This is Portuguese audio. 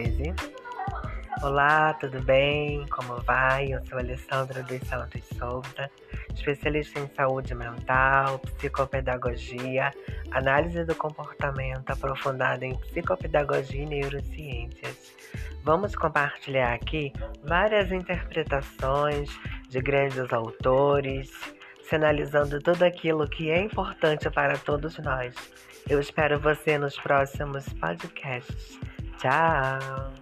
13. Olá, tudo bem? Como vai? Eu sou Alessandra dos Santos Souza, especialista em saúde mental, psicopedagogia, análise do comportamento aprofundada em psicopedagogia e neurociências. Vamos compartilhar aqui várias interpretações de grandes autores, sinalizando tudo aquilo que é importante para todos nós. Eu espero você nos próximos podcasts. Tchau!